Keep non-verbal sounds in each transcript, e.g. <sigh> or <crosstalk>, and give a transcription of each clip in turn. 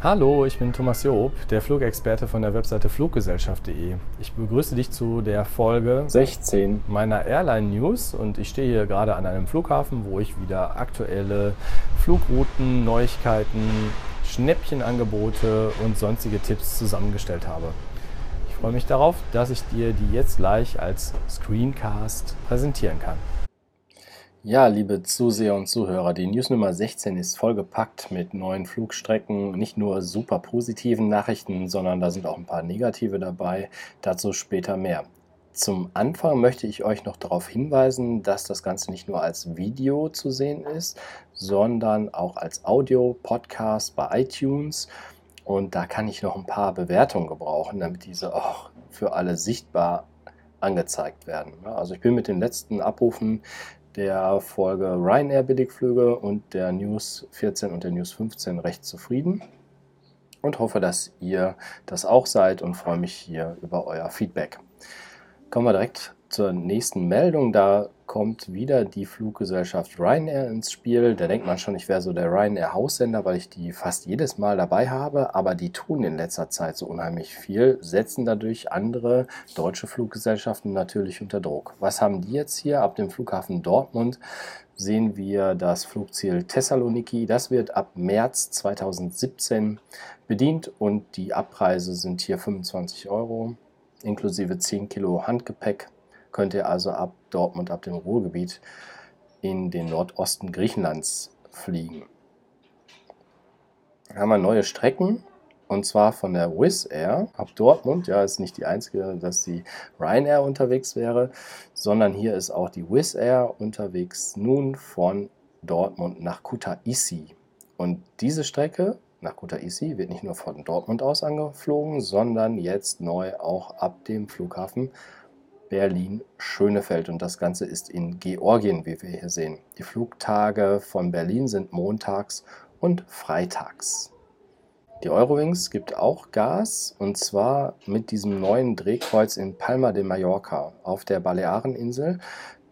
Hallo, ich bin Thomas Job, der Flugexperte von der Webseite fluggesellschaft.de. Ich begrüße dich zu der Folge 16 meiner Airline News und ich stehe hier gerade an einem Flughafen, wo ich wieder aktuelle Flugrouten, Neuigkeiten, Schnäppchenangebote und sonstige Tipps zusammengestellt habe. Ich freue mich darauf, dass ich dir die jetzt gleich als Screencast präsentieren kann. Ja, liebe Zuseher und Zuhörer, die News Nummer 16 ist vollgepackt mit neuen Flugstrecken, nicht nur super positiven Nachrichten, sondern da sind auch ein paar negative dabei. Dazu später mehr. Zum Anfang möchte ich euch noch darauf hinweisen, dass das Ganze nicht nur als Video zu sehen ist, sondern auch als Audio-Podcast bei iTunes. Und da kann ich noch ein paar Bewertungen gebrauchen, damit diese auch für alle sichtbar angezeigt werden. Also ich bin mit den letzten Abrufen der Folge Ryanair Billigflüge und der News 14 und der News 15 recht zufrieden und hoffe, dass ihr das auch seid und freue mich hier über euer Feedback. Kommen wir direkt zur nächsten Meldung. Da kommt wieder die Fluggesellschaft Ryanair ins Spiel. Da denkt man schon, ich wäre so der Ryanair Haussender, weil ich die fast jedes Mal dabei habe. Aber die tun in letzter Zeit so unheimlich viel, setzen dadurch andere deutsche Fluggesellschaften natürlich unter Druck. Was haben die jetzt hier? Ab dem Flughafen Dortmund sehen wir das Flugziel Thessaloniki. Das wird ab März 2017 bedient und die Abpreise sind hier 25 Euro inklusive 10 Kilo Handgepäck könnt ihr also ab Dortmund, ab dem Ruhrgebiet in den Nordosten Griechenlands fliegen. Dann haben wir neue Strecken und zwar von der Wizz Air ab Dortmund. Ja, ist nicht die einzige, dass die Ryanair unterwegs wäre, sondern hier ist auch die Wizz Air unterwegs nun von Dortmund nach Kutaisi. Und diese Strecke nach Kutaisi wird nicht nur von Dortmund aus angeflogen, sondern jetzt neu auch ab dem Flughafen Berlin-Schönefeld. Und das Ganze ist in Georgien, wie wir hier sehen. Die Flugtage von Berlin sind montags und freitags. Die Eurowings gibt auch Gas und zwar mit diesem neuen Drehkreuz in Palma de Mallorca auf der Baleareninsel.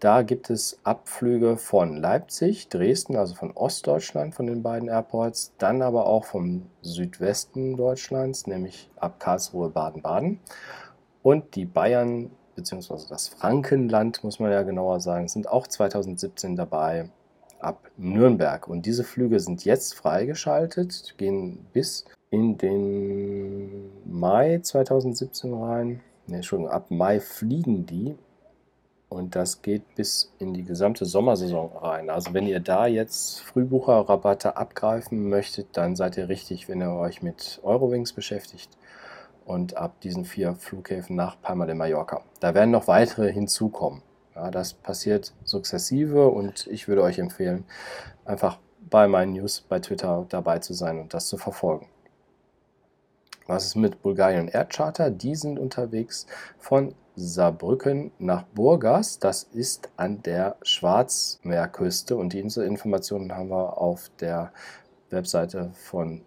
Da gibt es Abflüge von Leipzig, Dresden, also von Ostdeutschland, von den beiden Airports, dann aber auch vom Südwesten Deutschlands, nämlich ab Karlsruhe, Baden-Baden. Und die Bayern beziehungsweise das Frankenland, muss man ja genauer sagen, sind auch 2017 dabei ab Nürnberg. Und diese Flüge sind jetzt freigeschaltet, gehen bis in den Mai 2017 rein. Ne, Entschuldigung, ab Mai fliegen die. Und das geht bis in die gesamte Sommersaison rein. Also wenn ihr da jetzt Frühbucherrabatte abgreifen möchtet, dann seid ihr richtig, wenn ihr euch mit Eurowings beschäftigt und ab diesen vier Flughäfen nach Palma de Mallorca. Da werden noch weitere hinzukommen. Ja, das passiert sukzessive und ich würde euch empfehlen, einfach bei meinen News bei Twitter dabei zu sein und das zu verfolgen. Was ist mit Bulgarien Air Charter? Die sind unterwegs von Saarbrücken nach Burgas. Das ist an der Schwarzmeerküste und diese Informationen haben wir auf der Webseite von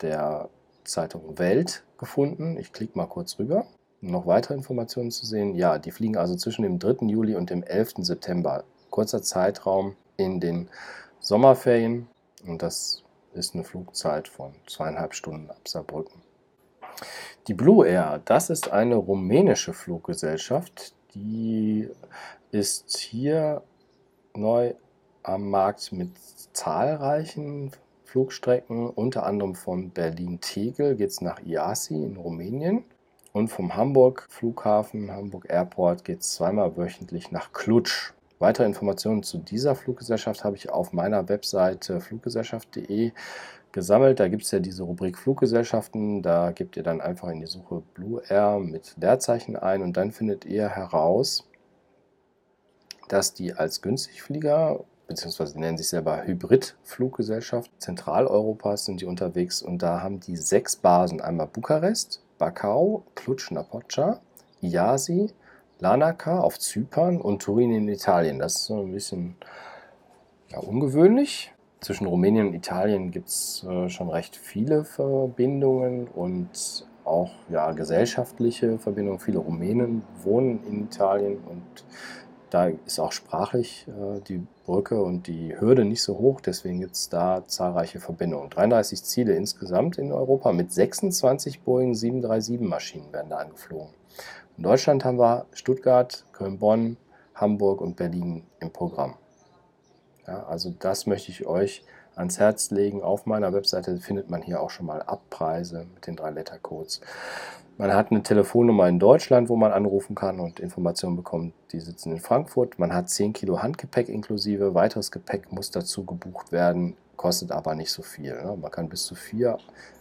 der Zeitung Welt gefunden. Ich klicke mal kurz rüber, um noch weitere Informationen zu sehen. Ja, die fliegen also zwischen dem 3. Juli und dem 11. September. Kurzer Zeitraum in den Sommerferien und das ist eine Flugzeit von zweieinhalb Stunden ab Saarbrücken. Die Blue Air, das ist eine rumänische Fluggesellschaft, die ist hier neu am Markt mit zahlreichen Flugstrecken, unter anderem von Berlin-Tegel geht es nach Iasi in Rumänien. Und vom Hamburg Flughafen, Hamburg Airport geht es zweimal wöchentlich nach Klutsch. Weitere Informationen zu dieser Fluggesellschaft habe ich auf meiner Webseite fluggesellschaft.de gesammelt. Da gibt es ja diese Rubrik Fluggesellschaften. Da gebt ihr dann einfach in die Suche Blue Air mit Leerzeichen ein und dann findet ihr heraus, dass die als Günstigflieger beziehungsweise nennen sich selber Hybrid-Fluggesellschaft. Zentraleuropas sind die unterwegs und da haben die sechs Basen. Einmal Bukarest, Bakau, Cluj-Napoca, Iasi, Larnaca auf Zypern und Turin in Italien. Das ist so ein bisschen ja, ungewöhnlich. Zwischen Rumänien und Italien gibt es äh, schon recht viele Verbindungen und auch ja, gesellschaftliche Verbindungen. Viele Rumänen wohnen in Italien und Da ist auch sprachlich äh, die Brücke und die Hürde nicht so hoch, deswegen gibt es da zahlreiche Verbindungen. 33 Ziele insgesamt in Europa mit 26 Boeing 737 Maschinen werden da angeflogen. In Deutschland haben wir Stuttgart, Köln-Bonn, Hamburg und Berlin im Programm. Ja, also das möchte ich euch ans Herz legen. Auf meiner Webseite findet man hier auch schon mal Abpreise mit den drei Lettercodes. Man hat eine Telefonnummer in Deutschland, wo man anrufen kann und Informationen bekommt. Die sitzen in Frankfurt. Man hat 10 Kilo Handgepäck inklusive. Weiteres Gepäck muss dazu gebucht werden, kostet aber nicht so viel. Ne? Man kann bis zu vier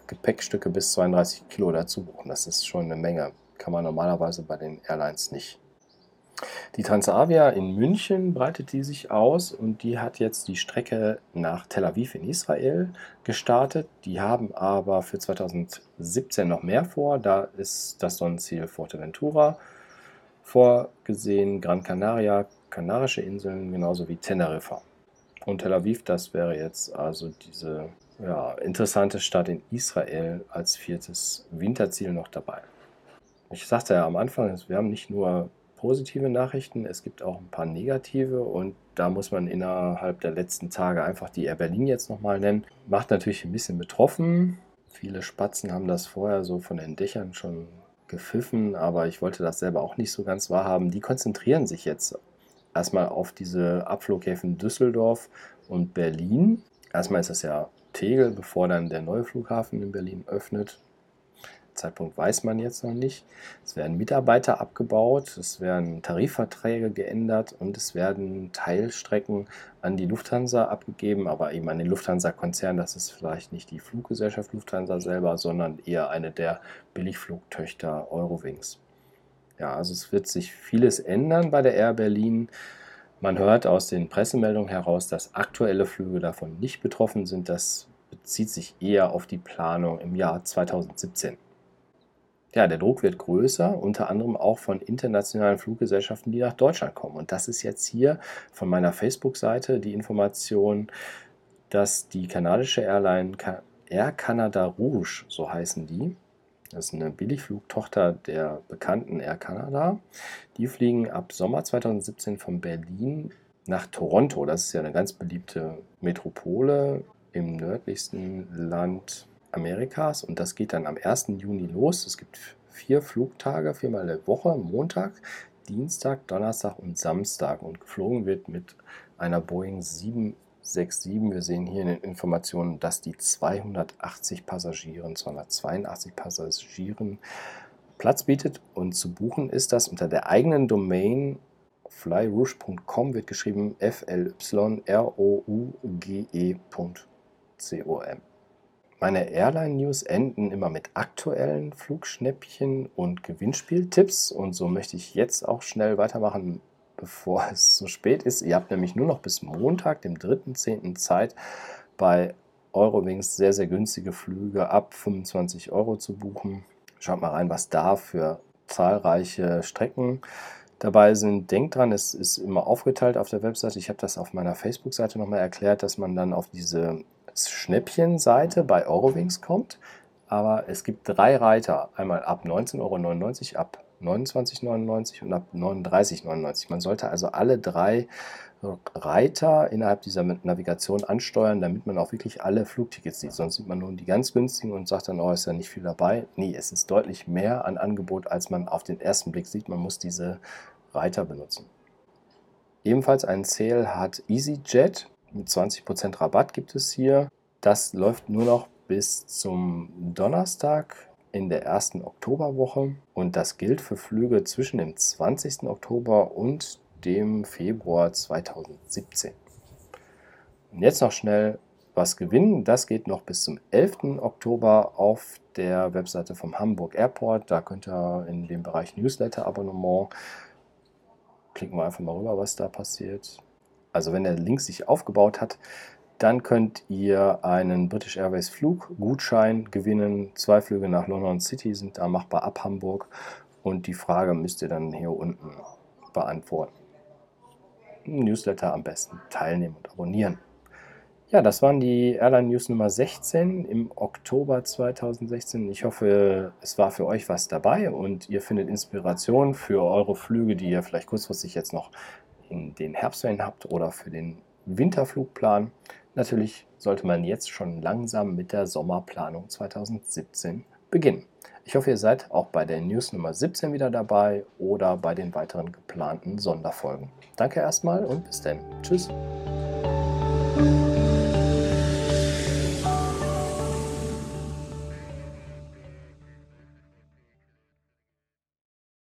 Gepäckstücke bis 32 Kilo dazu buchen. Das ist schon eine Menge. Kann man normalerweise bei den Airlines nicht. Die Transavia in München breitet die sich aus und die hat jetzt die Strecke nach Tel Aviv in Israel gestartet. Die haben aber für 2017 noch mehr vor. Da ist das Sonnenziel Fuerteventura vorgesehen, Gran Canaria, Kanarische Inseln, genauso wie Teneriffa. Und Tel Aviv, das wäre jetzt also diese ja, interessante Stadt in Israel als viertes Winterziel noch dabei. Ich sagte ja am Anfang, wir haben nicht nur positive Nachrichten, es gibt auch ein paar negative und da muss man innerhalb der letzten Tage einfach die Air Berlin jetzt nochmal nennen. Macht natürlich ein bisschen betroffen. Viele Spatzen haben das vorher so von den Dächern schon gepfiffen, aber ich wollte das selber auch nicht so ganz wahrhaben. Die konzentrieren sich jetzt erstmal auf diese Abflughäfen Düsseldorf und Berlin. Erstmal ist das ja Tegel, bevor dann der neue Flughafen in Berlin öffnet. Zeitpunkt weiß man jetzt noch nicht. Es werden Mitarbeiter abgebaut, es werden Tarifverträge geändert und es werden Teilstrecken an die Lufthansa abgegeben, aber eben an den Lufthansa-Konzern. Das ist vielleicht nicht die Fluggesellschaft Lufthansa selber, sondern eher eine der Billigflugtöchter Eurowings. Ja, also es wird sich vieles ändern bei der Air Berlin. Man hört aus den Pressemeldungen heraus, dass aktuelle Flüge davon nicht betroffen sind. Das bezieht sich eher auf die Planung im Jahr 2017. Ja, der Druck wird größer, unter anderem auch von internationalen Fluggesellschaften, die nach Deutschland kommen. Und das ist jetzt hier von meiner Facebook-Seite die Information, dass die kanadische Airline Air Canada Rouge, so heißen die, das ist eine Billigflugtochter der bekannten Air Canada. Die fliegen ab Sommer 2017 von Berlin nach Toronto. Das ist ja eine ganz beliebte Metropole im nördlichsten Land Amerikas und das geht dann am 1. Juni los. Es gibt vier Flugtage, viermal eine Woche, Montag, Dienstag, Donnerstag und Samstag und geflogen wird mit einer Boeing 767. Wir sehen hier in den Informationen, dass die 280 Passagieren, 282 Passagieren Platz bietet und zu buchen ist das unter der eigenen Domain flyrouge.com wird geschrieben f l y r o u g e.com. Meine Airline-News enden immer mit aktuellen Flugschnäppchen und Gewinnspieltipps und so möchte ich jetzt auch schnell weitermachen, <laughs> bevor es zu spät ist. Ihr habt nämlich nur noch bis Montag, dem 3.10. Zeit, bei Eurowings sehr, sehr günstige Flüge ab 25 Euro zu buchen. Schaut mal rein, was da für zahlreiche Strecken dabei sind. Denkt dran, es ist immer aufgeteilt auf der Webseite. Ich habe das auf meiner Facebook-Seite nochmal erklärt, dass man dann auf diese Schnäppchenseite bei Eurowings kommt. Aber es gibt drei Reiter, einmal ab 19,99 Euro, ab 29,99 Euro und ab 39,99 Euro. Man sollte also alle drei Reiter innerhalb dieser Navigation ansteuern, damit man auch wirklich alle Flugtickets sieht. Sonst sieht man nur die ganz günstigen und sagt dann, oh, ist ja nicht viel dabei. Nee, es ist deutlich mehr an Angebot, als man auf den ersten Blick sieht. Man muss diese Reiter benutzen. Ebenfalls einen Sale hat EasyJet. Mit 20% Rabatt gibt es hier. Das läuft nur noch bis zum Donnerstag in der ersten Oktoberwoche und das gilt für Flüge zwischen dem 20. Oktober und dem Februar 2017. Und jetzt noch schnell was gewinnen. Das geht noch bis zum 11. Oktober auf der Webseite vom Hamburg Airport. Da könnt ihr in dem Bereich Newsletter-Abonnement klicken wir einfach mal rüber, was da passiert. Also wenn der Link sich aufgebaut hat, dann könnt ihr einen British Airways Fluggutschein gewinnen. Zwei Flüge nach London City sind da machbar ab Hamburg und die Frage müsst ihr dann hier unten beantworten. Newsletter am besten teilnehmen und abonnieren. Ja, das waren die Airline News Nummer 16 im Oktober 2016. Ich hoffe, es war für euch was dabei und ihr findet Inspiration für eure Flüge, die ihr vielleicht kurzfristig jetzt noch in den Herbstferien habt oder für den Winterflugplan. Natürlich sollte man jetzt schon langsam mit der Sommerplanung 2017 beginnen. Ich hoffe, ihr seid auch bei der News Nummer 17 wieder dabei oder bei den weiteren geplanten Sonderfolgen. Danke erstmal und bis dann. Tschüss.